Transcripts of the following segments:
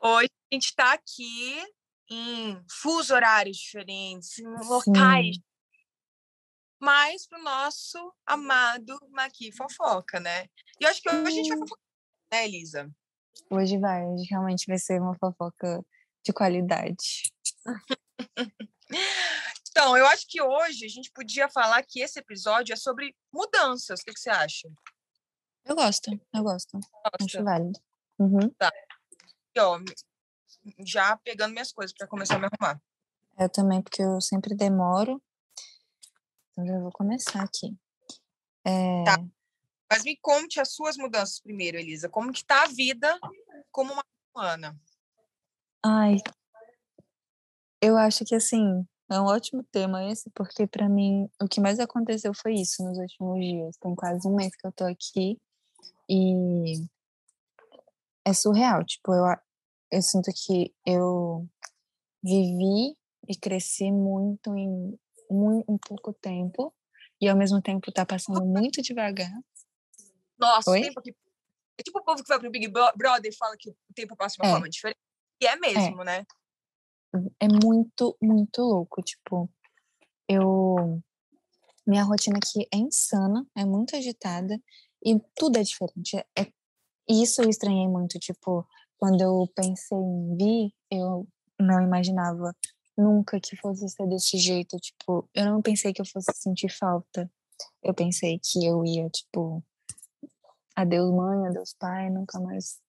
Hoje a gente está aqui em fuso horários diferentes, em locais, Sim. mas pro nosso amado Maqui Fofoca, né? E eu acho que hoje a gente vai fofocar, né, Elisa? Hoje vai, hoje realmente vai ser uma fofoca de qualidade. Então, eu acho que hoje a gente podia falar que esse episódio é sobre mudanças. O que, que você acha? Eu gosto, eu gosto. Acho válido. Uhum. e, ó, já pegando minhas coisas para começar a me arrumar. Eu também, porque eu sempre demoro. Então já vou começar aqui. É, Tá. Mas me conte as suas mudanças primeiro, Elisa. Como que tá a vida como uma humana? Ai, eu acho que assim, é um ótimo tema esse, porque pra mim o que mais aconteceu foi isso nos últimos dias. Tem quase um mês que eu tô aqui e é surreal. Tipo, eu, eu sinto que eu vivi e cresci muito em muito, em pouco tempo e ao mesmo tempo tá passando muito devagar. Nossa, Oi? o tempo aqui. É tipo o povo que vai pro Big Bro- Brother e fala que o tempo passa de uma É. forma diferente. E é mesmo, né? É muito, muito louco. Tipo, eu. Minha rotina aqui é insana, é muito agitada e tudo é diferente. É, é- isso eu estranhei muito. Tipo, quando eu pensei em vir, eu não imaginava nunca que fosse ser desse jeito. Tipo, eu não pensei que eu fosse sentir falta. Eu pensei que eu ia, tipo, adeus mãe, adeus pai, nunca mais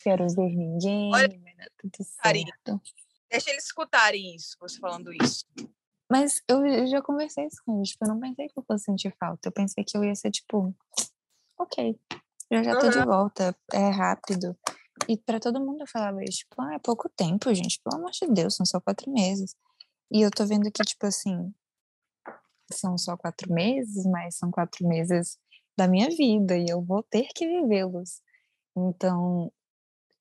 quero ver ninguém, Olha, vai dar tudo carinho. Deixa eles escutarem isso, você falando isso. Mas eu, eu já conversei isso com eles, tipo, eu não pensei que eu fosse sentir falta. Eu pensei que eu ia ser, tipo, ok, eu já tô de volta, é rápido. E pra todo mundo eu falava isso, tipo, ah, é pouco tempo, gente, pelo amor de Deus, são só quatro meses. E eu tô vendo que, tipo assim, são só quatro meses, mas são quatro meses da minha vida e eu vou ter que vivê-los. Então,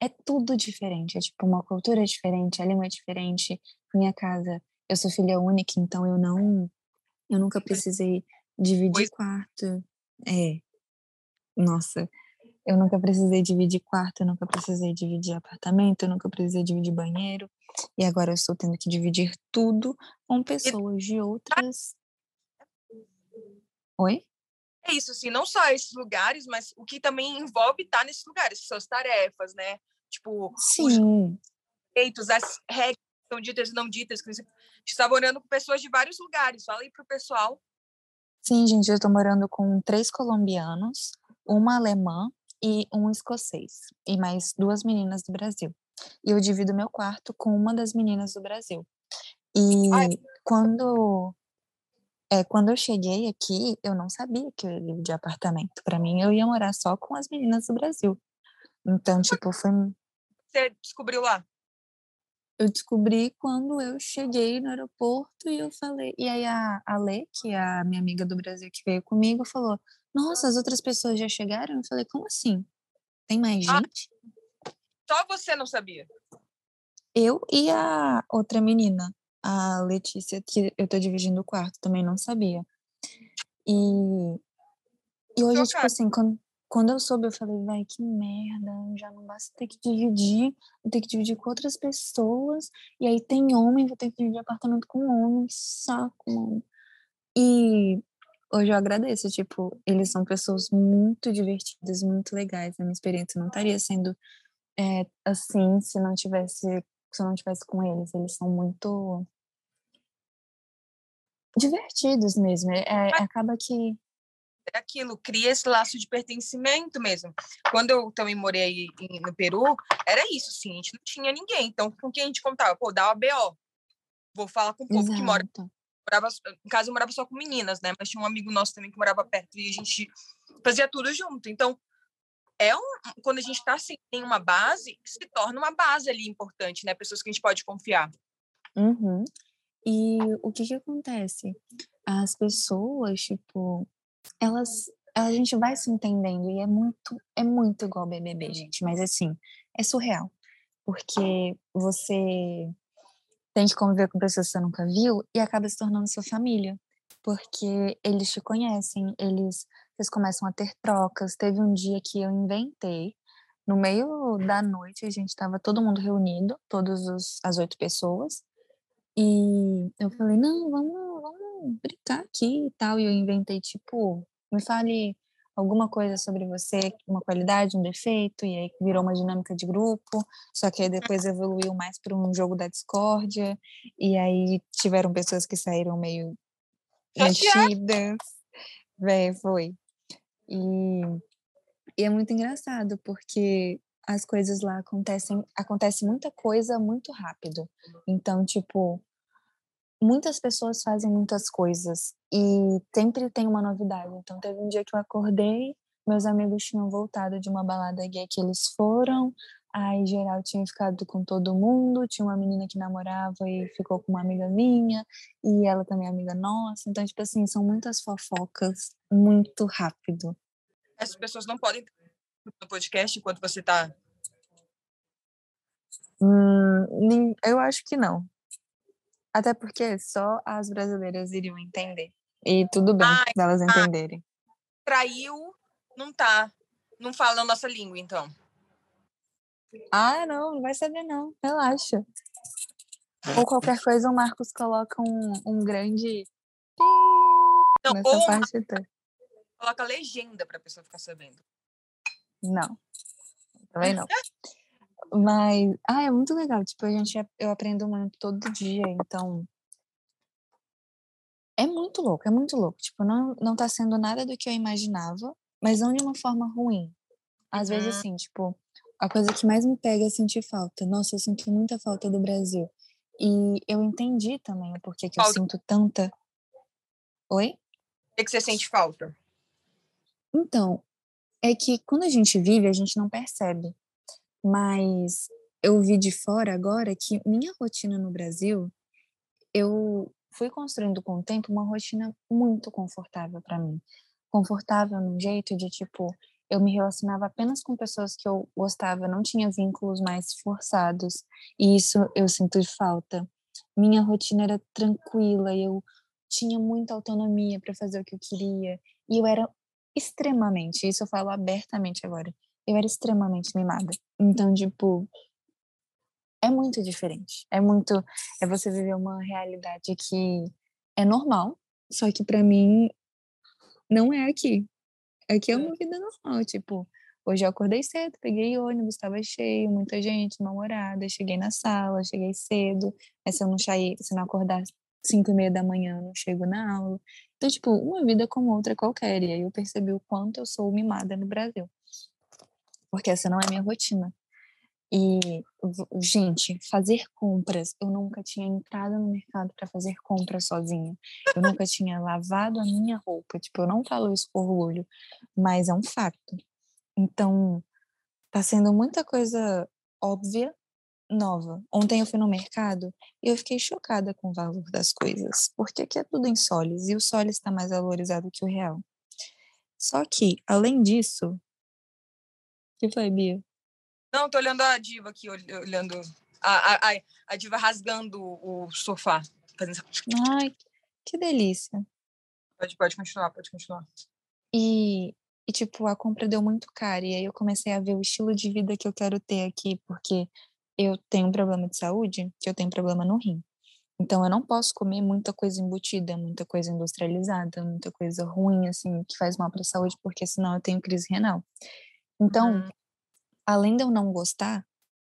é tudo diferente, é tipo uma cultura diferente, a língua é diferente. Minha casa, eu sou filha única, então eu não, eu nunca precisei dividir quarto. É, nossa, eu nunca precisei dividir quarto, eu nunca precisei dividir apartamento, eu nunca precisei dividir banheiro. E agora eu estou tendo que dividir tudo com pessoas de outras. Oi? É isso, assim, não só esses lugares, mas o que também envolve estar nesses lugares, que são as tarefas, né? Tipo, os Sim, direitos, as regras que são ditas e não ditas. Que você está morando com pessoas de vários lugares. Fala aí pro pessoal. sim, gente, eu tô morando com três colombianos, uma alemã e um escocês, e mais duas meninas do Brasil. E eu divido meu quarto com uma das meninas do Brasil. E Ai. quando é, quando eu cheguei aqui, eu não sabia que eu ia dividir apartamento. Para mim, eu ia morar só com as meninas do Brasil. Então, tipo, foi Você descobriu lá. eu descobri quando eu cheguei no aeroporto e eu falei. E aí a, a Lê, que é a minha amiga do Brasil que veio comigo, falou: Nossa, as outras pessoas já chegaram? Eu falei: Como assim? Tem mais Ah. gente? Só você não sabia. Eu e a outra menina, a Letícia, que eu tô dividindo o quarto, também não sabia. E, e hoje, tipo assim, quando, quando eu soube, eu falei, vai, que merda, já não basta ter que dividir, vou ter que dividir com outras pessoas, e aí tem homem, vou ter que dividir apartamento com homem, saco, mano. E hoje eu agradeço, tipo, eles são pessoas muito divertidas, muito legais, a minha experiência não estaria sendo é, assim se não tivesse se eu não tivesse com eles. Eles são muito divertidos mesmo. É, é- acaba que É aquilo, cria esse laço de pertencimento mesmo. Quando eu também morei no Peru, era isso, assim, a gente não tinha ninguém. Então, com quem a gente contava? Pô, dá uma BO. Vou falar com o povo que mora Exato. morava, em casa eu morava só com meninas, né? Mas tinha um amigo nosso também que morava perto e a gente fazia tudo junto. Então, é um, quando a gente tá assim, tem uma base, se torna uma base ali importante, né? Pessoas que a gente pode confiar. Uhum. E o que que acontece? As pessoas, tipo, elas, a gente vai se entendendo e é muito, é muito igual BBB, gente, mas assim, é surreal, porque você tem que conviver com pessoas que você nunca viu e acaba se tornando sua família. Porque eles te conhecem, eles vocês começam a ter trocas. Teve um dia que eu inventei, no meio da noite, a gente estava todo mundo reunido, todas as oito pessoas, e eu falei, não, vamos, vamos brincar aqui e tal. E eu inventei, tipo, me fale alguma coisa sobre você, uma qualidade, um defeito, e aí virou uma dinâmica de grupo, só que aí depois evoluiu mais para um jogo da discórdia, e aí tiveram pessoas que saíram meio mexidas. Véi, foi. E, e é muito engraçado, porque as coisas lá acontecem, acontece muita coisa muito rápido. Então, tipo, muitas pessoas fazem muitas coisas e sempre tem uma novidade. Então, teve um dia que eu acordei, meus amigos tinham voltado de uma balada gay que eles foram, aí geral tinha ficado com todo mundo, tinha uma menina que namorava e ficou com uma amiga minha, e ela também é amiga nossa. Então, tipo assim, são muitas fofocas muito rápido. Essas pessoas não podem no podcast enquanto você tá. Hum, eu acho que não. Até porque só as brasileiras iriam entender. E tudo bem Ai, delas ah. entenderem. Traiu, não tá. Não fala a nossa língua, então. Ah, não, não vai saber não. Relaxa. Ou qualquer coisa, o Marcos coloca um, um grande Não, nessa ou parte coloca legenda pra pessoa ficar sabendo. Não. Também não. Mas, ah, é muito legal. Tipo, a gente, eu aprendo muito todo dia, então. É muito louco, é muito louco. Tipo, não, não tá sendo nada do que eu imaginava, mas não de uma forma ruim. Às vezes, Uhum. assim, tipo, a coisa que mais me pega é sentir falta. Nossa, eu sinto muita falta do Brasil. E eu entendi também o porquê que eu Falta- sinto tanta. Oi? O que, que você sente falta? Então, é que quando a gente vive, a gente não percebe. Mas eu vi de fora agora que minha rotina no Brasil, eu fui construindo com o tempo uma rotina muito confortável para mim. Confortável num jeito de tipo, eu me relacionava apenas com pessoas que eu gostava, não tinha vínculos mais forçados. E isso eu sinto de falta. Minha rotina era tranquila, eu tinha muita autonomia para fazer o que eu queria. E eu era extremamente, isso eu falo abertamente agora, eu era extremamente mimada. Então, tipo, é muito diferente. É muito, é você viver uma realidade que é normal, só que para mim não é aqui. Aqui é uma vida normal, tipo, hoje eu acordei cedo, peguei ônibus, estava cheio, muita gente, mal-humorada, cheguei na sala, cheguei cedo, mas se eu não sair, se eu não acordar cinco e meia da manhã, eu não chego na aula. Tipo, uma vida como outra qualquer. E aí eu percebi o quanto eu sou mimada no Brasil. Porque essa não é minha rotina. E, gente, fazer compras, eu nunca tinha entrado no mercado para fazer compras sozinha. Eu nunca tinha lavado a minha roupa. Tipo, eu não falo isso com orgulho, mas é um fato. Então, tá sendo muita coisa óbvia, nova. Ontem eu fui no mercado e eu fiquei chocada com o valor das coisas, porque aqui é tudo em soles e o soles está mais valorizado que o real. Só que, além disso, o que foi, Bia? Não, tô olhando a diva aqui, ol- olhando a, a, a, diva rasgando o sofá. Fazendo... Ai, que delícia. Pode, pode continuar, pode continuar. E, e, tipo, a compra deu muito cara. E aí eu comecei a ver o estilo de vida que eu quero ter aqui, porque eu tenho um problema de saúde, que eu tenho problema no rim. Então eu não posso comer muita coisa embutida, muita coisa industrializada, muita coisa ruim, assim, que faz mal para a saúde, porque senão eu tenho crise renal. Então, Uhum. além de eu não gostar,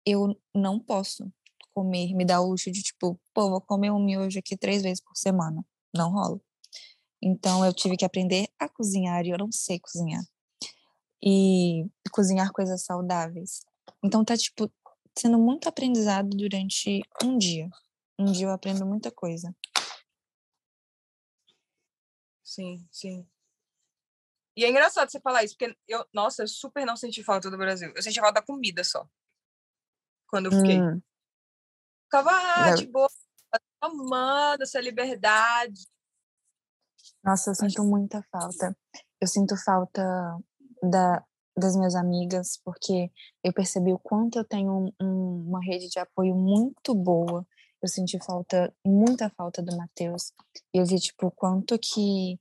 eu não posso comer, me dar o luxo de tipo, pô, vou comer um miojo aqui três vezes por semana. Não rola. Então eu tive que aprender a cozinhar e eu não sei cozinhar. E cozinhar coisas saudáveis. Então tá tipo sendo muito aprendizado durante um dia. Um dia eu aprendo muita coisa. Sim, sim. E é engraçado você falar isso, porque eu, nossa, eu super não senti falta do Brasil. Eu senti falta da comida só. Quando eu fiquei. Hum, Ficava, ah, de boa, amando essa liberdade. Nossa, eu sinto muita falta. Eu sinto falta da, das minhas amigas, porque eu percebi o quanto eu tenho um- um- uma rede de apoio muito boa eu senti falta, muita falta do Matheus. Eu vi, tipo, o quanto que.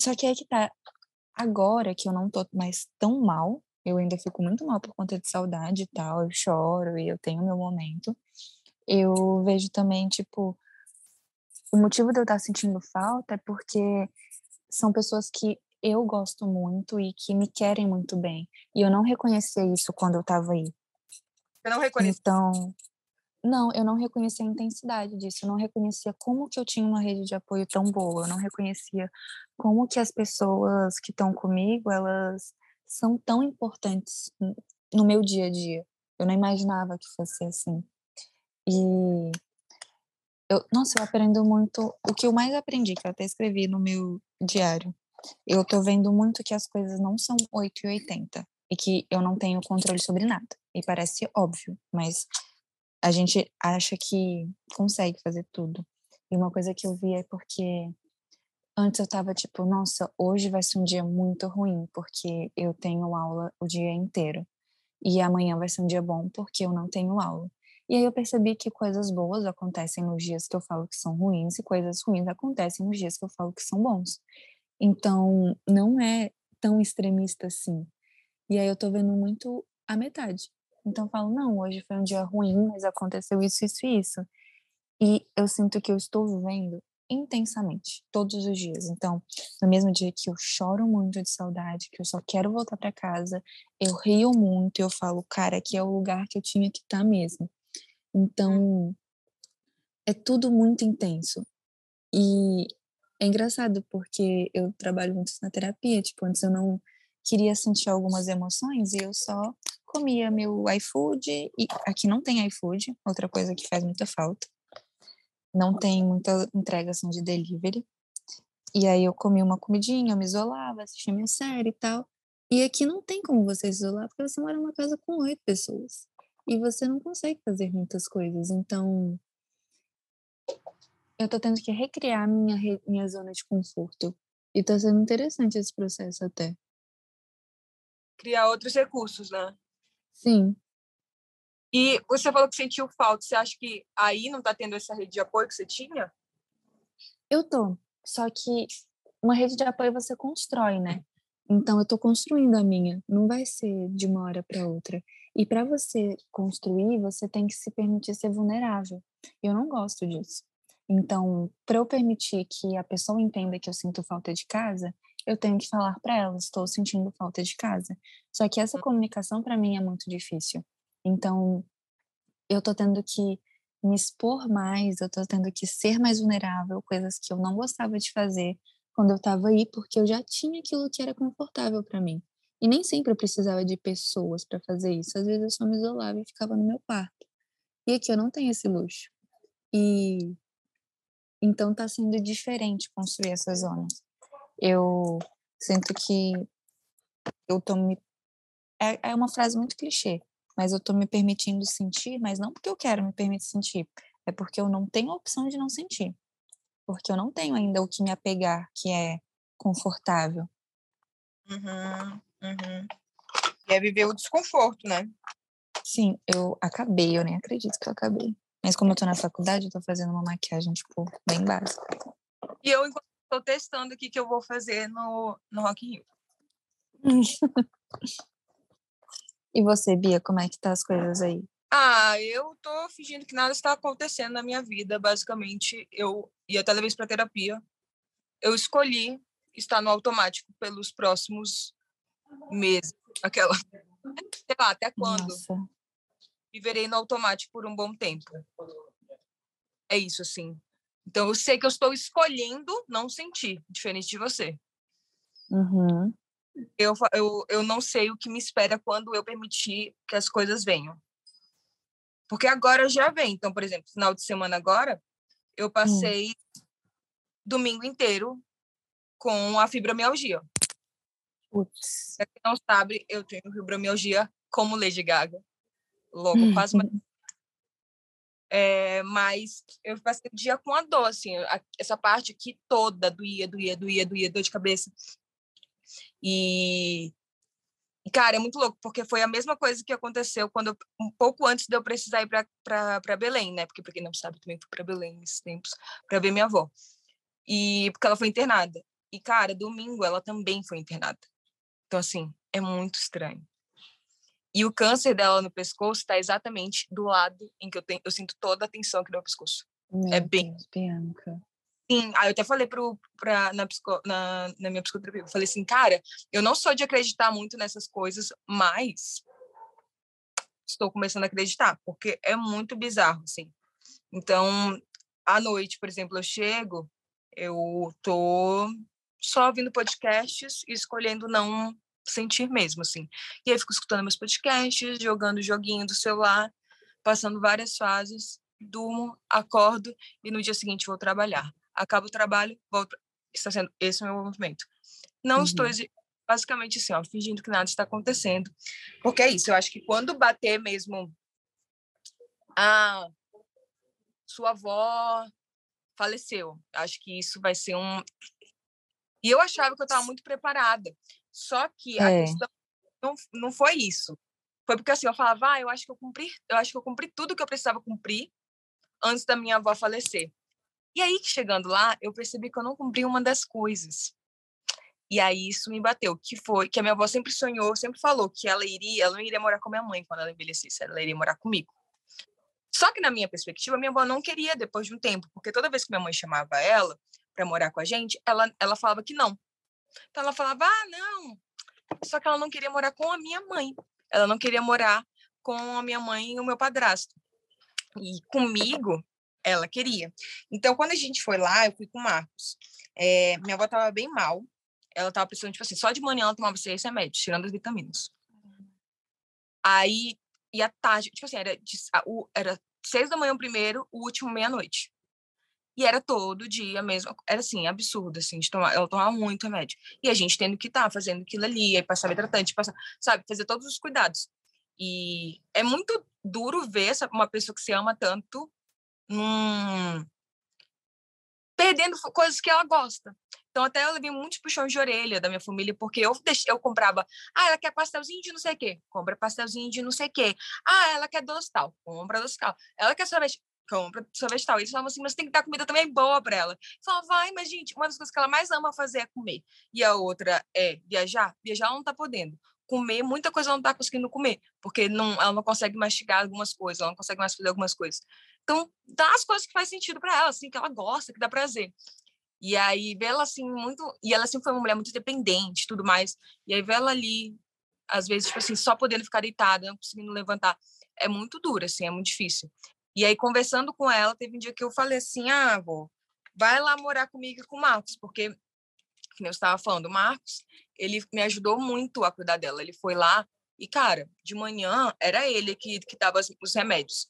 Só que é que tá. Agora que eu não tô mais tão mal, eu ainda fico muito mal por conta de saudade e tal, eu choro e eu tenho meu momento. Eu vejo também, tipo, o motivo de eu estar sentindo falta é porque são pessoas que eu gosto muito e que me querem muito bem. E eu não reconhecia isso quando eu estava aí. Eu não reconheço. Então, não, eu não reconhecia a intensidade disso, eu não reconhecia como que eu tinha uma rede de apoio tão boa, eu não reconhecia como que as pessoas que estão comigo, elas são tão importantes no meu dia a dia. Eu não imaginava que fosse assim. E eu, nossa, eu aprendo muito. O que eu mais aprendi, que eu até escrevi no meu diário, eu tô vendo muito que as coisas não são 8 e 80 e que eu não tenho controle sobre nada. E parece óbvio, mas a gente acha que consegue fazer tudo. E uma coisa que eu vi é porque antes eu tava tipo, nossa, hoje vai ser um dia muito ruim, porque eu tenho aula o dia inteiro. E amanhã vai ser um dia bom porque eu não tenho aula. E aí eu percebi que coisas boas acontecem nos dias que eu falo que são ruins e coisas ruins acontecem nos dias que eu falo que são bons. Então, não é tão extremista assim. E aí eu tô vendo muito a metade. Então eu falo, não, hoje foi um dia ruim, mas aconteceu isso, isso e isso. E eu sinto que eu estou vivendo intensamente, todos os dias. Então, no mesmo dia que eu choro muito de saudade, que eu só quero voltar para casa, eu rio muito, eu falo, cara, aqui é o lugar que eu tinha que estar tá mesmo. Então, é tudo muito intenso. E é engraçado porque eu trabalho muito na terapia, tipo, antes eu não queria sentir algumas emoções e eu só comia meu iFood e aqui não tem iFood, outra coisa que faz muita falta. Não tem muita entrega assim de delivery. E aí eu comia uma comidinha, eu me isolava, assistia minha série e tal. E aqui não tem como você se isolar porque você mora numa casa com oito pessoas e você não consegue fazer muitas coisas. Então, eu tô tendo que recriar minha, minha zona de conforto. E tá sendo interessante esse processo até. Criar outros recursos, né? Sim. E você falou que sentiu falta. Você acha que aí não tá tendo essa rede de apoio que você tinha? Eu tô. Só que uma rede de apoio você constrói, né? Então eu tô construindo a minha. Não vai ser de uma hora para outra. E para você construir, você tem que se permitir ser vulnerável. Eu não gosto disso. Então, para eu permitir que a pessoa entenda que eu sinto falta de casa, eu tenho que falar para ela, estou sentindo falta de casa. Só que essa comunicação para mim é muito difícil. Então, eu tô tendo que me expor mais, eu tô tendo que ser mais vulnerável, coisas que eu não gostava de fazer quando eu estava aí, porque eu já tinha aquilo que era confortável para mim. E nem sempre eu precisava de pessoas para fazer isso. Às vezes eu só me isolava e ficava no meu quarto. E aqui eu não tenho esse luxo. E então tá sendo diferente construir essas zonas. Eu sinto que eu tô me é, é uma frase muito clichê, mas eu tô me permitindo sentir, mas não porque eu quero me permitir sentir, é porque eu não tenho a opção de não sentir. Porque eu não tenho ainda o que me apegar, que é confortável. Uhum. Uhum. E é viver o desconforto, né? Sim, eu acabei, eu nem acredito que eu acabei. Mas como eu tô na faculdade, eu tô fazendo uma maquiagem, tipo, bem básica. E eu, tô testando o que, que eu vou fazer no, no Rock in Rio. e você, Bia, como é que tá as coisas aí? Ah, eu tô fingindo que nada está acontecendo na minha vida. Basicamente, eu ia até vez para terapia. Eu escolhi estar no automático pelos próximos meses. Aquela. Sei lá, até quando? Nossa. Viverei no automático por um bom tempo. É isso, assim. Então, eu sei que eu estou escolhendo não sentir, diferente de você. Uhum. Eu, eu, eu não sei o que me espera quando eu permitir que as coisas venham. Porque agora já vem. Então, por exemplo, final de semana agora, eu Hum. passei domingo inteiro com a fibromialgia. Putz. Pra quem não sabe, eu tenho fibromialgia como Lady Gaga. Logo, quase uma... É, mas eu passei o dia com a dor, assim, a- essa parte aqui toda doía, doía, doía, doía, dor de cabeça. E cara, é muito louco, porque foi a mesma coisa que aconteceu quando um pouco antes de eu precisar ir para Belém, né? Porque, pra quem não sabe, também fui para Belém nesses tempos para ver minha avó. E porque ela foi internada. E, cara, domingo ela também foi internada. Então, assim, é muito estranho. E o câncer dela no pescoço está exatamente do lado em que eu tenho, eu sinto toda a tensão aqui no meu pescoço. Meu bem- Deus, Bianca. Sim, aí eu até falei pro, pra, na, psico, na, na minha psicoterapia, eu falei assim, cara, eu não sou de acreditar muito nessas coisas, mas estou começando a acreditar, porque é muito bizarro, assim. Então, à noite, por exemplo, eu chego, eu tô só ouvindo podcasts e escolhendo não sentir mesmo, assim. E aí eu fico escutando meus podcasts, jogando joguinho do celular, passando várias fases, durmo, acordo e no dia seguinte vou trabalhar. Acabo o trabalho, volto. Está sendo esse é o meu movimento. Não estou Uhum. exi- basicamente assim, ó, fingindo que nada está acontecendo. Porque é isso, eu acho que quando bater mesmo a sua avó faleceu, acho que isso vai ser um E eu achava que eu estava muito preparada. Só que a É. questão não, não foi isso. Foi porque assim, eu falava, ah, eu acho que eu cumpri, eu acho que eu cumpri tudo que eu precisava cumprir antes da minha avó falecer. E aí, chegando lá, eu percebi que eu não cumpri uma das coisas. E aí isso me bateu, que foi que a minha avó sempre sonhou, sempre falou que ela iria, ela não iria morar com a minha mãe quando ela envelhecesse, ela iria morar comigo. Só que na minha perspectiva, minha avó não queria depois de um tempo, porque toda vez que minha mãe chamava ela para morar com a gente, ela ela falava que não. Então ela falava: "Ah, não". Só que ela não queria morar com a minha mãe. Ela não queria morar com a minha mãe e o meu padrasto. E comigo, ela queria. Então, quando a gente foi lá, eu fui com o Marcos. Eh, minha avó estava bem mal. Ela estava precisando, tipo assim, só de manhã ela tomava seis remédios, tirando as vitaminas. Aí, e à tarde, tipo assim, era, de, a- o, era seis da manhã o primeiro, o último meia-noite. E era todo dia mesmo. Era assim, absurdo, assim, de tomar. Ela tomava muito remédio. E a gente tendo que estar fazendo aquilo ali, aí passava hidratante, passar, sabe, fazer todos os cuidados. E é muito duro ver uma pessoa que se ama tanto num... perdendo coisas que ela gosta. Então, até eu levei muitos puxões de orelha da minha família, porque eu, eu comprava, ah, ela quer pastelzinho de não sei o quê, compra pastelzinho de não sei o quê. Ah, ela quer doce tal, compra doce tal. Ela quer sorvete, compra sorvete tal. E eles falavam assim, mas tem que dar comida também boa para ela. Eu falava, vai, mas gente, uma das coisas que ela mais ama fazer é comer. E a outra é viajar. Viajar ela não tá podendo. Comer, muita coisa ela não tá conseguindo comer, porque não, ela não consegue mastigar algumas coisas, ela não consegue mais fazer algumas coisas. Então, dá as coisas que faz sentido para ela, assim, que ela gosta, que dá prazer. E aí, ver ela assim, muito. E ela sempre foi uma mulher muito independente tudo mais. E aí, ver ela ali, às vezes, tipo assim, só podendo ficar deitada, não conseguindo levantar, é muito duro, assim, é muito difícil. E aí, conversando com ela, teve um dia que eu falei assim: ah, avó, vai lá morar comigo e com o Marcos, porque, que nem eu estava falando, o Marcos, ele me ajudou muito a cuidar dela. Ele foi lá e, cara, de manhã era ele que, que dava os remédios.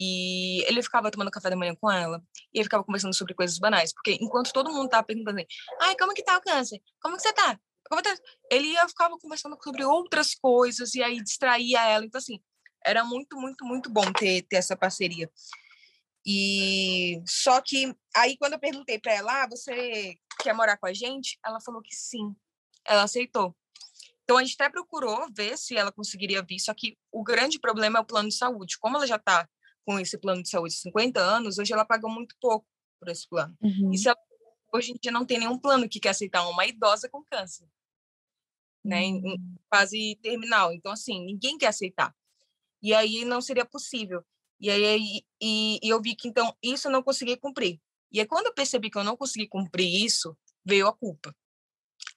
E ele ficava tomando café da manhã com ela. E ele ficava conversando sobre coisas banais. Porque enquanto todo mundo tava perguntando assim, ai, como que tá o câncer? Como que você tá? Como tá? Ele ia, ficava conversando sobre outras coisas e aí distraía ela. Então, assim, era muito, muito, muito bom ter, ter essa parceria. E só que aí quando eu perguntei para ela, ah, você quer morar com a gente? Ela falou que sim. Ela aceitou. Então a gente até procurou ver se ela conseguiria vir, só que o grande problema é o plano de saúde. Como ela já está com esse plano de saúde de 50 anos, hoje ela paga muito pouco por esse plano. Uhum. E se ela, hoje em dia não tem nenhum plano que quer aceitar uma idosa com câncer, né, em, em fase terminal. Então assim, ninguém quer aceitar. E aí não seria possível. E aí e, e eu vi que então isso eu não consegui cumprir. E aí quando eu percebi que eu não consegui cumprir isso, veio a culpa.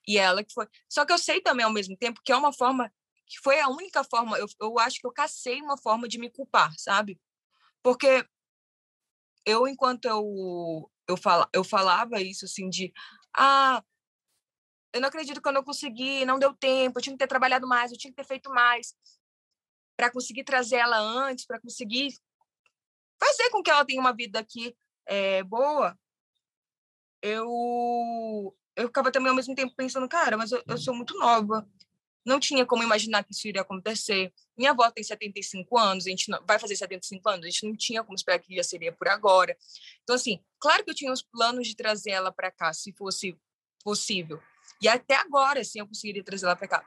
E ela que foi. Só que eu sei também ao mesmo tempo que é uma forma que foi a única forma, eu, eu acho que eu cacei uma forma de me culpar, sabe? Porque eu enquanto eu eu, fala, eu falava isso assim de ah, eu não acredito que eu não consegui, não deu tempo, eu tinha que ter trabalhado mais, eu tinha que ter feito mais para conseguir trazer ela antes, para conseguir fazer com que ela tenha uma vida aqui é, boa. Eu eu ficava também ao mesmo tempo pensando, cara, mas eu, eu sou muito nova. Não tinha como imaginar que isso iria acontecer. Minha avó tem 75 anos, a gente não, vai fazer 75 anos, a gente não tinha como esperar que já seria por agora. Então, assim, claro que eu tinha os planos de trazer ela para cá, se fosse possível. E até agora, assim, eu conseguiria trazer ela para cá.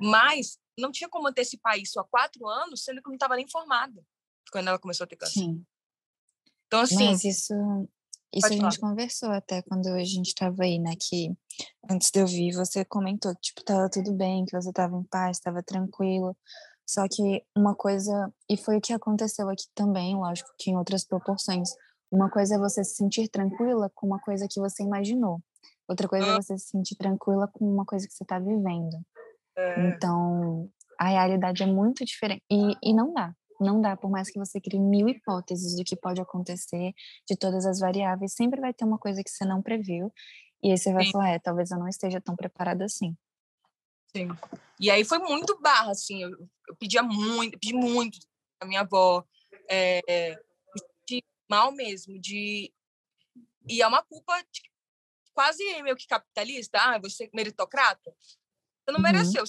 Mas não tinha como antecipar isso há quatro anos, sendo que eu não estava nem formada quando ela começou a ter câncer. Sim. Então, assim, Mas isso, isso a gente conversou até quando a gente estava aí, né? Que antes de eu vir, você comentou que, tipo, tava tudo bem, que você tava em paz, tava tranquilo. Só que uma coisa, e foi o que aconteceu aqui também, lógico que em outras proporções. Uma coisa é você se sentir tranquila com uma coisa que você imaginou. Outra coisa é você se sentir tranquila com uma coisa que você tá vivendo. É, Então, a realidade é muito diferente. E, e não dá. Não dá, por mais que você crie mil hipóteses do que pode acontecer, de todas as variáveis, sempre vai ter uma coisa que você não previu. E aí você vai Sim. falar, é, talvez eu não esteja tão preparada assim. sim. E aí foi muito barra, assim, eu, eu pedia muito, pedi muito a minha avó, é, senti mal mesmo, de... E é uma culpa de- quase meio que capitalista, ah, você é meritocrata. Você não Uhum. mereceu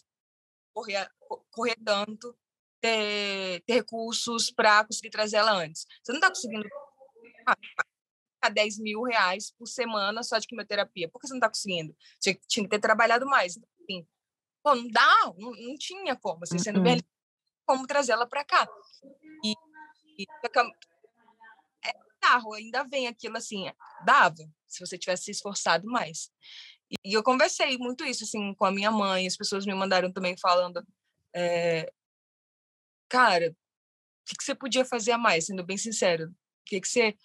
correr, co- correr tanto, ter, ter recursos para conseguir trazer ela antes. Você não está conseguindo pagar 10 mil reais por semana só de quimioterapia. Por que você não está conseguindo? Tinha, tinha que ter trabalhado mais. Assim, pô, não dá, não, não tinha como, assim, sendo bem Uhum. como trazer ela para cá. E, e é carro, ainda vem aquilo assim, dava, se você tivesse se esforçado mais. E, eu conversei muito isso, assim, com a minha mãe, as pessoas me mandaram também falando, é, cara, o que, que você podia fazer a mais, sendo bem sincero? O que, que você...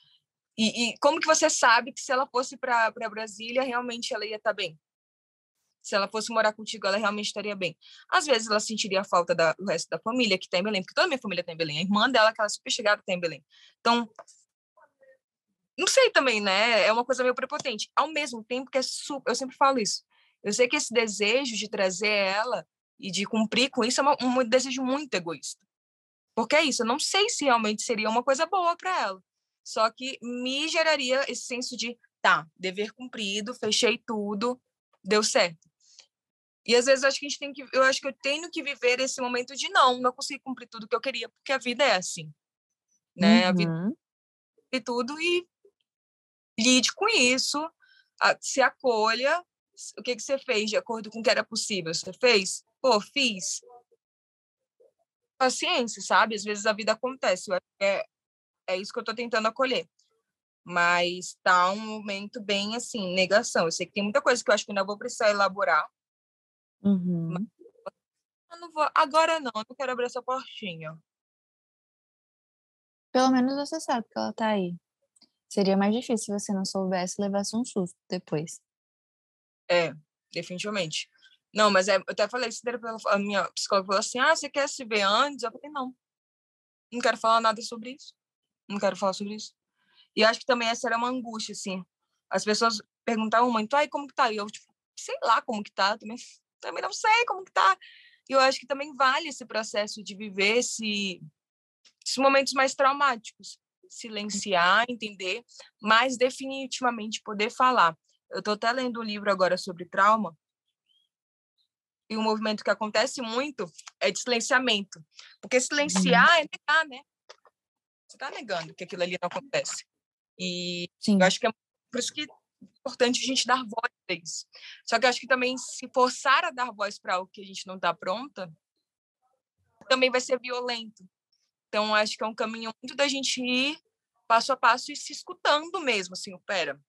E, e como que você sabe que se ela fosse para Brasília, realmente ela ia estar bem? Se ela fosse morar contigo, ela realmente estaria bem. Às vezes ela sentiria a falta da- do resto da família que está em Belém, porque toda a minha família está em Belém. A irmã dela, que ela é super chegada, está em Belém. Então, não sei também, né? É uma coisa meio prepotente. Ao mesmo tempo que é super, eu sempre falo isso. Eu sei que esse desejo de trazer ela e de cumprir com isso é uma- um desejo muito egoísta. Porque é isso, eu não sei se realmente seria uma coisa boa para ela. Só que me geraria esse senso de, tá, dever cumprido, fechei tudo, deu certo. E às vezes eu acho que a gente tem que, eu acho que eu tenho que viver esse momento de não, não consegui cumprir tudo que eu queria, porque a vida é assim, né? A vida Uhum. e tudo e lide com isso, se acolha. O que, que você fez de acordo com o que era possível? Você fez? Pô, fiz. Paciência, sabe? Às vezes a vida acontece. É, é isso que eu estou tentando acolher. Mas tá um momento bem assim, negação. Eu sei que tem muita coisa que eu acho que ainda vou precisar elaborar. Uhum. Não vou, agora não, eu não quero abrir essa portinha. Pelo menos você sabe que ela tá aí. Seria mais difícil se você não soubesse levasse um susto depois. É, definitivamente. Não, mas é, eu até falei isso a minha psicóloga falou assim: ah, você quer se ver antes? Eu falei: não. Não quero falar nada sobre isso. Não quero falar sobre isso. E acho que também essa era uma angústia, assim. As pessoas perguntavam muito, ai, como que tá? E eu, tipo, sei lá como que tá, também, também não sei como que tá. E eu acho que também vale esse processo de viver esse, esses momentos mais traumáticos. Silenciar, entender, mas definitivamente poder falar. Eu estou até lendo um livro agora sobre trauma, e um movimento que acontece muito é de silenciamento. Porque silenciar é negar, né? Você está negando que aquilo ali não acontece. E Sim. eu acho que é por isso que é importante a gente dar voz a isso. Só que eu acho que também se forçar a dar voz para algo que a gente não está pronta, também vai ser violento. Então, acho que é um caminho muito da gente ir passo a passo e se escutando mesmo, assim, pera,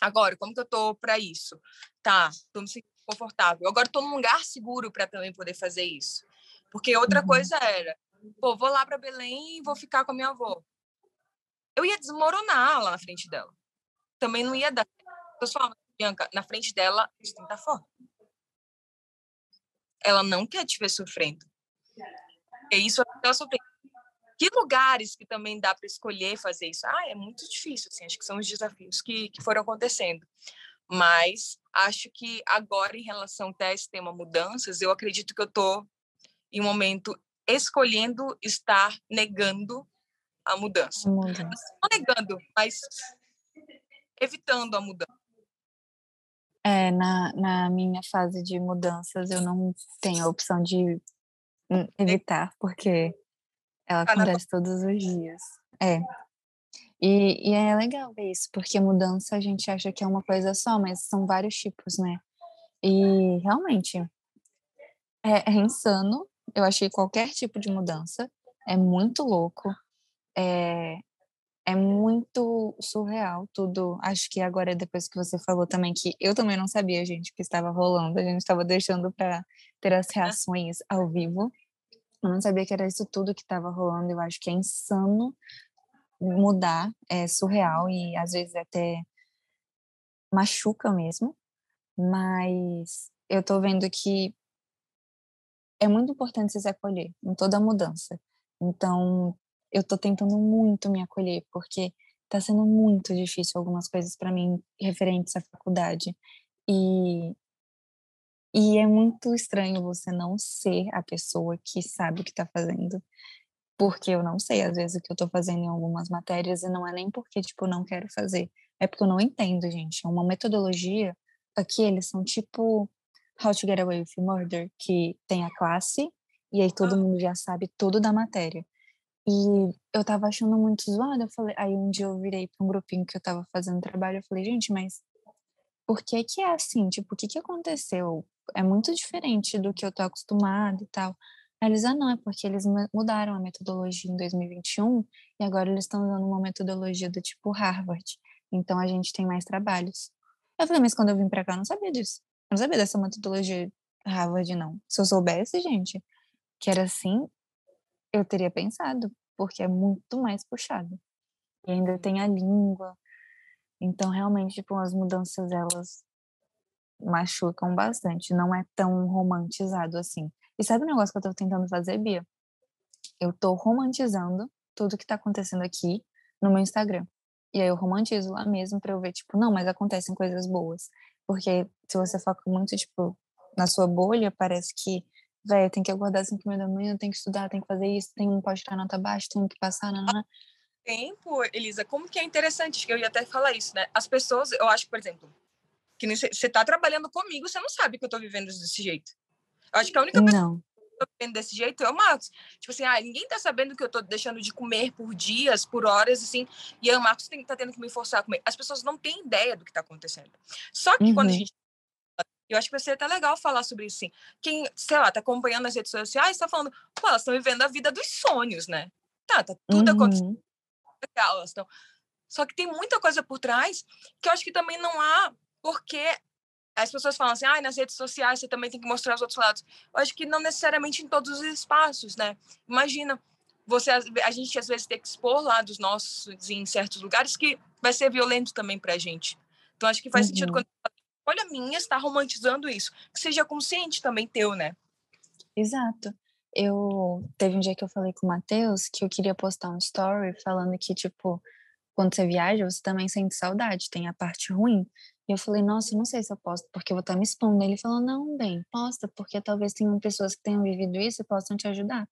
agora, como que eu tô para isso? Tá, tô me sentindo confortável. Agora tô num lugar seguro para também poder fazer isso. Porque outra Uhum. coisa era, pô, vou lá para Belém e vou ficar com a minha avó. Eu ia desmoronar lá na frente dela. Também não ia dar. Eu só Bianca, na frente dela, isso tem que estar forte. Ela não quer te ver sofrendo. É isso ela sofrendo. Que lugares que também dá para escolher fazer isso? Ah, é muito difícil, assim, acho que são os desafios que, que foram acontecendo. Mas acho que agora, em relação até a esse tema mudanças, eu acredito que eu estou em um momento escolhendo estar negando a mudança. Muda. Não negando, mas evitando a mudança. É, na, na minha fase de mudanças, eu não tenho a opção de hum, evitar, porque ela acontece todos os dias. É. E, e é legal ver isso, porque mudança a gente acha que é uma coisa só, mas são vários tipos, né? E realmente é, é insano Eu achei qualquer tipo de mudança é muito louco. É, é muito surreal tudo. Acho que agora, depois que você falou também, que eu também não sabia, gente, que estava rolando. A gente estava deixando para ter as reações ao vivo. Eu não sabia que era isso tudo que estava rolando. Eu acho que é insano mudar, é surreal e às vezes até machuca mesmo. Mas eu tô vendo que é muito importante se acolher em toda mudança. Então, eu tô tentando muito me acolher, porque tá sendo muito difícil algumas coisas para mim referentes à faculdade. E e é muito estranho você não ser a pessoa que sabe o que tá fazendo. Porque eu não sei, às vezes, o que eu tô fazendo em algumas matérias, e não é nem porque, tipo, não quero fazer. É porque eu não entendo, gente. É uma metodologia. Aqui eles são tipo How to Get Away with Murder, que tem a classe, e aí todo mundo já sabe tudo da matéria. E eu tava achando muito zoado, eu falei, aí um dia eu virei para um grupinho que eu tava fazendo trabalho, eu falei, gente, mas por que que é assim? Tipo, o que que aconteceu? É muito diferente do que eu tô acostumado e tal. Aí eles, ah, não, é porque eles mudaram a metodologia em 2021 e agora eles estão usando uma metodologia do tipo Harvard. Então a gente tem mais trabalhos. Eu falei, mas quando eu vim para cá eu não sabia disso. Eu não sabia dessa metodologia Harvard, não. Se eu soubesse, gente, que era assim, eu teria pensado, porque é muito mais puxado. E ainda tem a língua. Então, realmente, tipo, as mudanças, elas machucam bastante. Não é tão romantizado assim. E sabe o negócio que eu tô tentando fazer, Bia? Eu tô romantizando tudo que tá acontecendo aqui no meu Instagram. E aí eu romantizo lá mesmo pra eu ver, tipo, não, mas acontecem coisas boas. Porque se você foca muito, tipo, na sua bolha, parece que velho, tem que acordar às 5 da manhã, tem que estudar, tem que fazer isso, tem, não pode tirar nota baixa, tem que passar, não, Tempo, Elisa, como que é interessante, eu ia até falar isso, né? As pessoas, eu acho, por exemplo, que você tá trabalhando comigo, você não sabe que eu tô vivendo desse jeito. Eu acho que a única pessoa não. que eu vivendo desse jeito é o Marcos. Tipo assim, ah, ninguém tá sabendo que eu tô deixando de comer por dias, por horas, assim, e aí o Marcos tem, tá tendo que me forçar a comer. As pessoas não têm ideia do que tá acontecendo. Só que uhum. quando a uhum. gente eu acho que vai ser até legal falar sobre isso, sim. Quem, sei lá, tá acompanhando as redes sociais, tá falando, pô, elas estão vivendo a vida dos sonhos, né? Tá, tá tudo uhum. acontecendo. Legal, elas estão. Só que tem muita coisa por trás que eu acho que também não há porque as pessoas falam assim, ah, nas redes sociais você também tem que mostrar os outros lados. Eu acho que não necessariamente em todos os espaços, né? Imagina, você a gente às vezes tem que expor lados nossos em certos lugares que vai ser violento também pra gente. Então acho que faz uhum. sentido quando escolha minha estar romantizando isso. Que seja consciente também teu, né? Exato. Eu teve um dia que eu falei com o Matheus que eu queria postar um story falando que, tipo, quando você viaja, você também sente saudade, tem a parte ruim. E eu falei, nossa, não sei se eu posto, porque eu vou estar me expondo. Ele falou, não, bem, posta, porque talvez tenham pessoas que tenham vivido isso e possam te ajudar.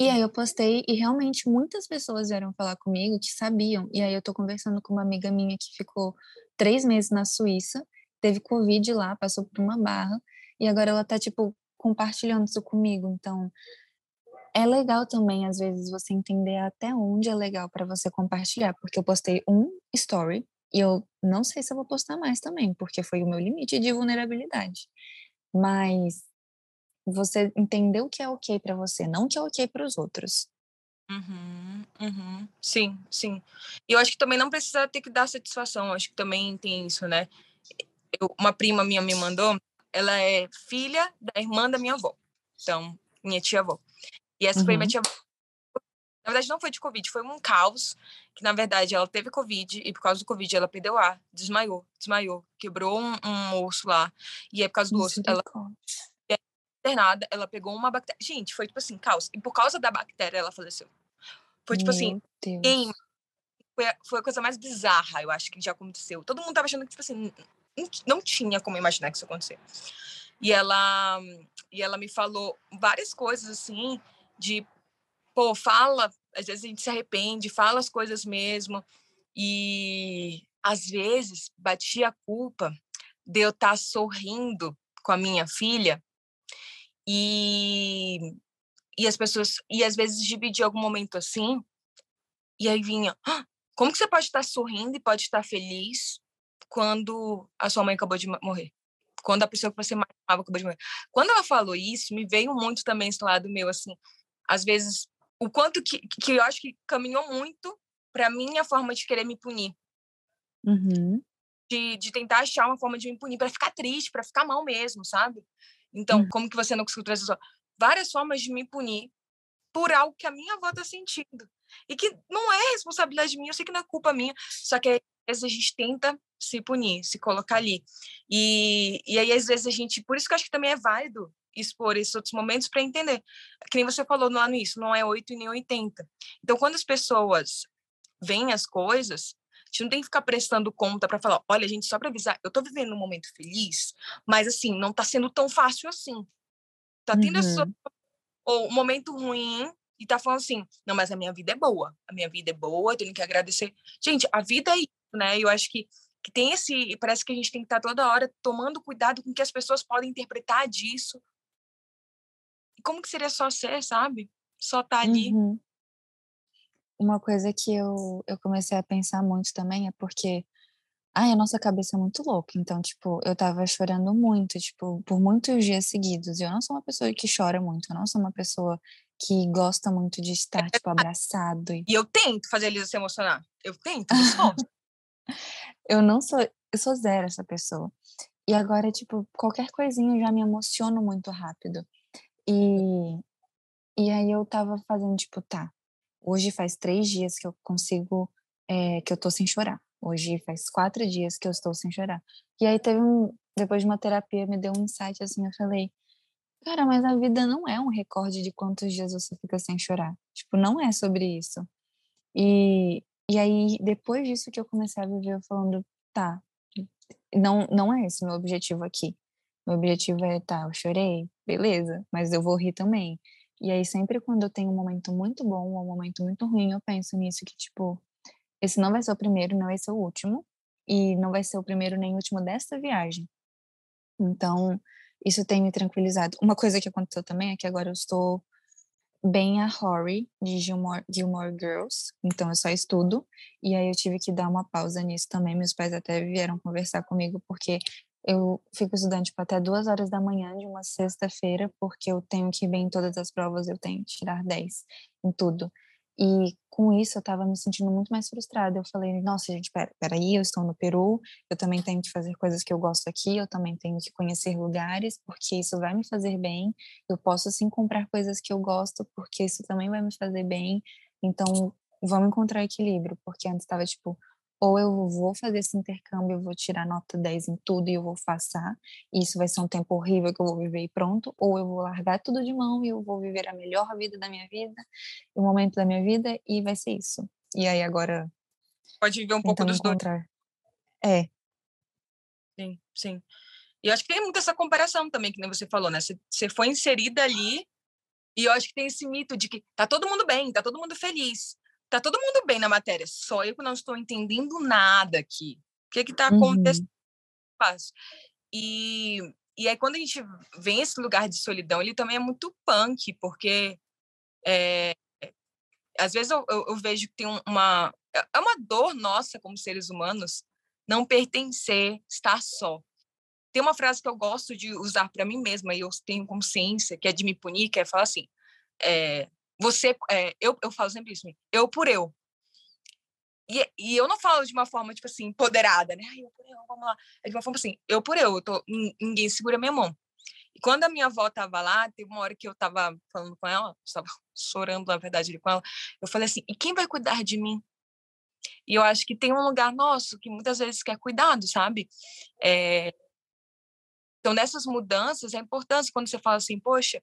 E aí eu postei e realmente muitas pessoas vieram falar comigo que sabiam. E aí eu tô conversando com uma amiga minha que ficou três meses na Suíça teve Covid lá, passou por uma barra, e agora ela tá, tipo, compartilhando isso comigo. Então, é legal também, às vezes, você entender até onde é legal para você compartilhar, porque eu postei um story e eu não sei se eu vou postar mais também, porque foi o meu limite de vulnerabilidade. Mas você entendeu o que é ok para você, não o que é ok para os outros. Uhum, uhum. Sim, sim. E eu acho que também não precisa ter que dar satisfação, eu acho que também tem isso, né? eu, uma prima minha me mandou, ela é filha da irmã da minha avó. Então, minha tia-avó. E essa uhum. foi minha uhum. tia-avó. Na verdade, não foi de Covid, foi um caos, que na verdade ela teve Covid e por causa do Covid ela perdeu ar, desmaiou, desmaiou, quebrou um, um osso lá. E aí, por causa do osso, ela internada, ela pegou uma bactéria. Gente, foi tipo assim, caos. E por causa da bactéria ela faleceu. Foi tipo assim, Meu assim, foi a, foi a coisa mais bizarra, eu acho, que já aconteceu. Todo mundo tava achando que, tipo assim, não tinha como imaginar que isso acontecer. E ela, e ela me falou várias coisas assim, de, pô, fala, às vezes a gente se arrepende, fala as coisas mesmo. E às vezes batia a culpa de eu estar tá sorrindo com a minha filha e, e as pessoas, e às vezes dividir algum momento assim, e aí vinha, ah, como que você pode estar sorrindo e pode estar feliz quando a sua mãe acabou de morrer? quando a pessoa que você mais amava acabou de morrer. Quando ela falou isso, me veio muito também esse lado meu, assim, às vezes, o quanto que, que eu acho que caminhou muito para minha forma de querer me punir. Uhum. De, de tentar achar uma forma de me punir, para ficar triste, para ficar mal mesmo, sabe? Então, Uhum. como que você não conseguiu trazer só? Várias formas de me punir por algo que a minha avó tá sentindo. E que não é responsabilidade minha, eu sei que não é culpa minha, só que às vezes a gente tenta se punir, se colocar ali. E, e aí, às vezes, a gente. Por isso que eu acho que também é válido expor esses outros momentos para entender. Que nem você falou lá no início, não é 8 e nem 80. Então, quando as pessoas veem as coisas, a gente não tem que ficar prestando conta para falar, olha, gente, só para avisar, eu tô vivendo um momento feliz, mas assim, não tá sendo tão fácil assim. Tá tendo essa- Uhum. ou um momento ruim e tá falando assim, não, mas a minha vida é boa, a minha vida é boa, eu tenho que agradecer. Gente, a vida é isso, né? Eu acho que, que tem esse, parece que a gente tem que estar toda hora tomando cuidado com o que as pessoas podem interpretar disso. Como que seria só ser, sabe? Só estar ali. Uhum. Uma coisa que eu, eu comecei a pensar muito também é porque, ai, a nossa cabeça é muito louca. Então, tipo, eu tava chorando muito, tipo, por muitos dias seguidos. Eu não sou uma pessoa que chora muito, eu não sou uma pessoa que gosta muito de estar, tipo, abraçado. E E eu tento fazer a Elisa se emocionar. Eu tento, eu não sou, eu sou zero essa pessoa. E agora, tipo, qualquer coisinha eu já me emociono muito rápido. E, e aí eu tava fazendo, tipo, tá, hoje faz três dias que eu consigo, é, que eu tô sem chorar. Hoje faz quatro dias que eu estou sem chorar. E aí teve um, depois de uma terapia, me deu um insight assim, eu falei, cara, mas a vida não é um recorde de quantos dias você fica sem chorar. Tipo, não é sobre isso. E, e aí, depois disso que eu comecei a viver, falando, tá, não, não é esse meu objetivo aqui. Meu objetivo é, tá, eu chorei, beleza, mas eu vou rir também. E aí, sempre quando eu tenho um momento muito bom ou um momento muito ruim, eu penso nisso, que, tipo, esse não vai ser o primeiro, não vai ser o último, e não vai ser o primeiro nem o último desta viagem. Então, isso tem me tranquilizado. Uma coisa que aconteceu também é que agora eu estou bem a Rory de Gilmore, Gilmore Girls, então eu só estudo, e aí eu tive que dar uma pausa nisso também. Meus pais até vieram conversar comigo, porque eu fico estudando tipo, até duas horas da manhã de uma sexta-feira, porque eu tenho que ir bem em todas as provas, eu tenho que tirar 10 em tudo. E com isso eu tava me sentindo muito mais frustrada. Eu falei, nossa, gente, pera, peraí, eu estou no Peru, eu também tenho que fazer coisas que eu gosto aqui, eu também tenho que conhecer lugares, porque isso vai me fazer bem. Eu posso sim comprar coisas que eu gosto, porque isso também vai me fazer bem. Então, vamos encontrar equilíbrio, porque antes estava tipo, ou eu vou fazer esse intercâmbio, eu vou tirar nota 10 em tudo e eu vou passar, e isso vai ser um tempo horrível que eu vou viver e pronto, ou eu vou largar tudo de mão e eu vou viver a melhor vida da minha vida, o momento da minha vida, e vai ser isso. E aí agora, Pode viver um pouco dos dois. encontrar. É, Sim, sim. E eu acho que tem muito essa comparação também, que nem você falou, né? Você, você foi inserida ali, e eu acho que tem esse mito de que tá todo mundo bem, tá todo mundo feliz, tá todo mundo bem na matéria, só eu que não estou entendendo nada aqui. O que que tá Uhum. acontecendo? Faço. E, e aí, quando a gente vem esse lugar de solidão, ele também é muito punk, porque é, às vezes eu, eu, eu vejo que tem um- uma. É uma dor nossa como seres humanos não pertencer, estar só. Tem uma frase que eu gosto de usar para mim mesma e eu tenho consciência, que é de me punir, que é falar assim: é, você, é, eu, eu falo sempre isso, eu por eu. E, e eu não falo de uma forma, tipo assim, empoderada, né? Ai, eu por eu, vamos lá. É de uma forma assim, eu por eu, eu tô, nin- ninguém segura minha mão. E quando a minha avó tava lá, teve uma hora que eu tava falando com ela, estava chorando, na verdade, com ela, eu falei assim, e quem vai cuidar de mim? E eu acho que tem um lugar nosso que muitas vezes quer cuidado, sabe? É... Então, nessas mudanças, é importante quando você fala assim, poxa,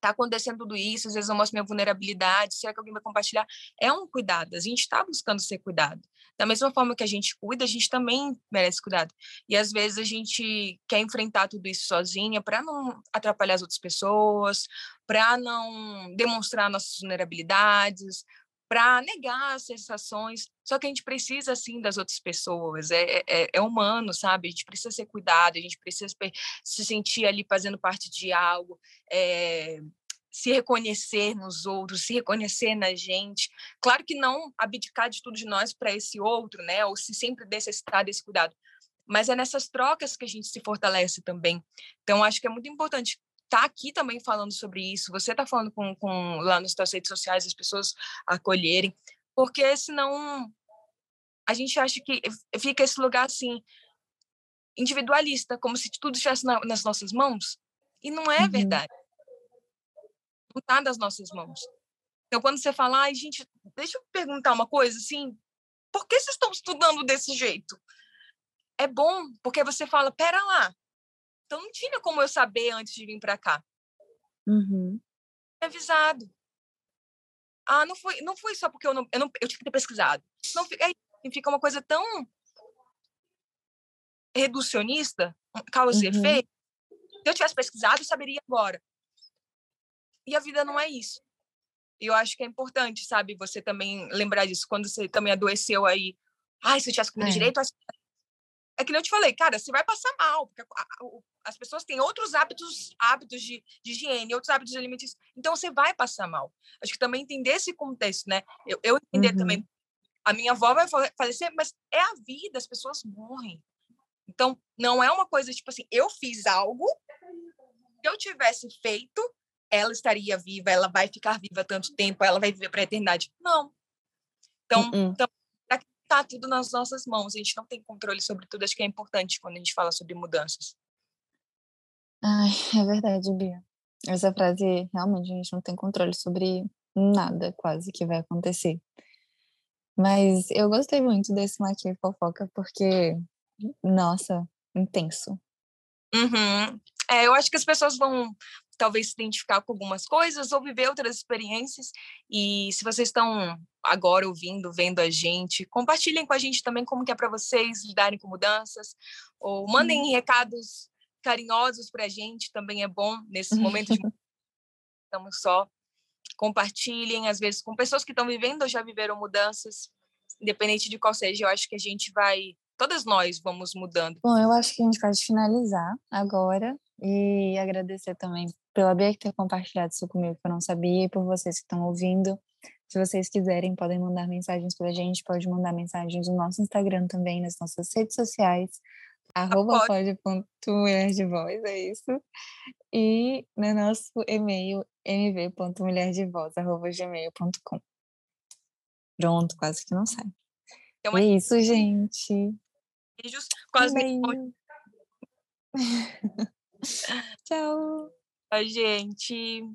tá acontecendo tudo isso, às vezes eu mostro minha vulnerabilidade, será que alguém vai compartilhar? É um cuidado, a gente está buscando ser cuidado. Da mesma forma que a gente cuida, a gente também merece cuidado. E às vezes a gente quer enfrentar tudo isso sozinha para não atrapalhar as outras pessoas, para não demonstrar nossas vulnerabilidades, para negar as sensações. Só que a gente precisa, sim, das outras pessoas. É, é, é humano, sabe? A gente precisa ser cuidado, a gente precisa se sentir ali fazendo parte de algo. É, se reconhecer nos outros, se reconhecer na gente. Claro que não abdicar de tudo de nós para esse outro, né? Ou se sempre necessitar desse cuidado. mas é nessas trocas que a gente se fortalece também. Então, acho que é muito importante tá aqui também falando sobre isso. Você está falando com, com lá nas suas redes sociais, as pessoas acolherem, porque senão a gente acha que fica esse lugar assim individualista, como se tudo estivesse na, nas nossas mãos, e não é uhum. verdade. Não está nas nossas mãos. Então, quando você fala, ai, gente, deixa eu perguntar uma coisa, assim, por que vocês estão estudando desse jeito? É bom, porque você fala, pera lá, então não tinha como eu saber antes de vir para cá. Uhum. Avisado. Ah, não foi, não foi só porque eu não, eu não, eu tinha que ter pesquisado. Não, aí fica uma coisa tão reducionista, causa e uhum. efeito. Se eu tivesse pesquisado, eu saberia agora. E a vida não é isso. E eu acho que é importante, sabe, você também lembrar disso. Quando você também adoeceu aí, ai, se eu tivesse comido é. direito, é que nem eu te falei, cara, você vai passar mal, porque as pessoas têm outros hábitos, hábitos de, de higiene, outros hábitos alimentícios, então você vai passar mal. Acho que também entender esse contexto, né? Eu, eu entender uhum. também, a minha avó vai falecer, mas é a vida, as pessoas morrem. Então, não é uma coisa tipo assim, eu fiz algo, se eu tivesse feito, ela estaria viva, ela vai ficar viva tanto tempo, ela vai viver para a eternidade. Não. Então, uh -uh. então tá tudo nas nossas mãos, a gente não tem controle sobre tudo. Acho que é importante quando a gente fala sobre mudanças. Ai, é verdade, Bia. Essa frase, realmente, a gente não tem controle sobre nada quase que vai acontecer. Mas eu gostei muito desse Maquia Fofoca, porque, nossa, intenso. Uhum. É, eu acho que as pessoas vão talvez se identificar com algumas coisas ou viver outras experiências. E se vocês estão agora ouvindo, vendo a gente, compartilhem com a gente também como que é para vocês lidarem com mudanças, ou mandem recados carinhosos para a gente, também é bom nesses momentos de estamos só. Compartilhem, às vezes, com pessoas que estão vivendo ou já viveram mudanças, independente de qual seja, eu acho que a gente vai todas nós vamos mudando. Bom, eu acho que a gente pode finalizar agora e agradecer também pela Bia ter compartilhado isso comigo, que eu não sabia, e por vocês que estão ouvindo. Se vocês quiserem, podem mandar mensagens para a gente, pode mandar mensagens no nosso Instagram também, nas nossas redes sociais, arroba pode.mulher de voz, é isso. E no nosso e-mail, mv.mulherdevoz.gmail.com. Pronto, quase que não sai. Então, é isso, gente. Beijos. Quase Tchau. Tchau, gente.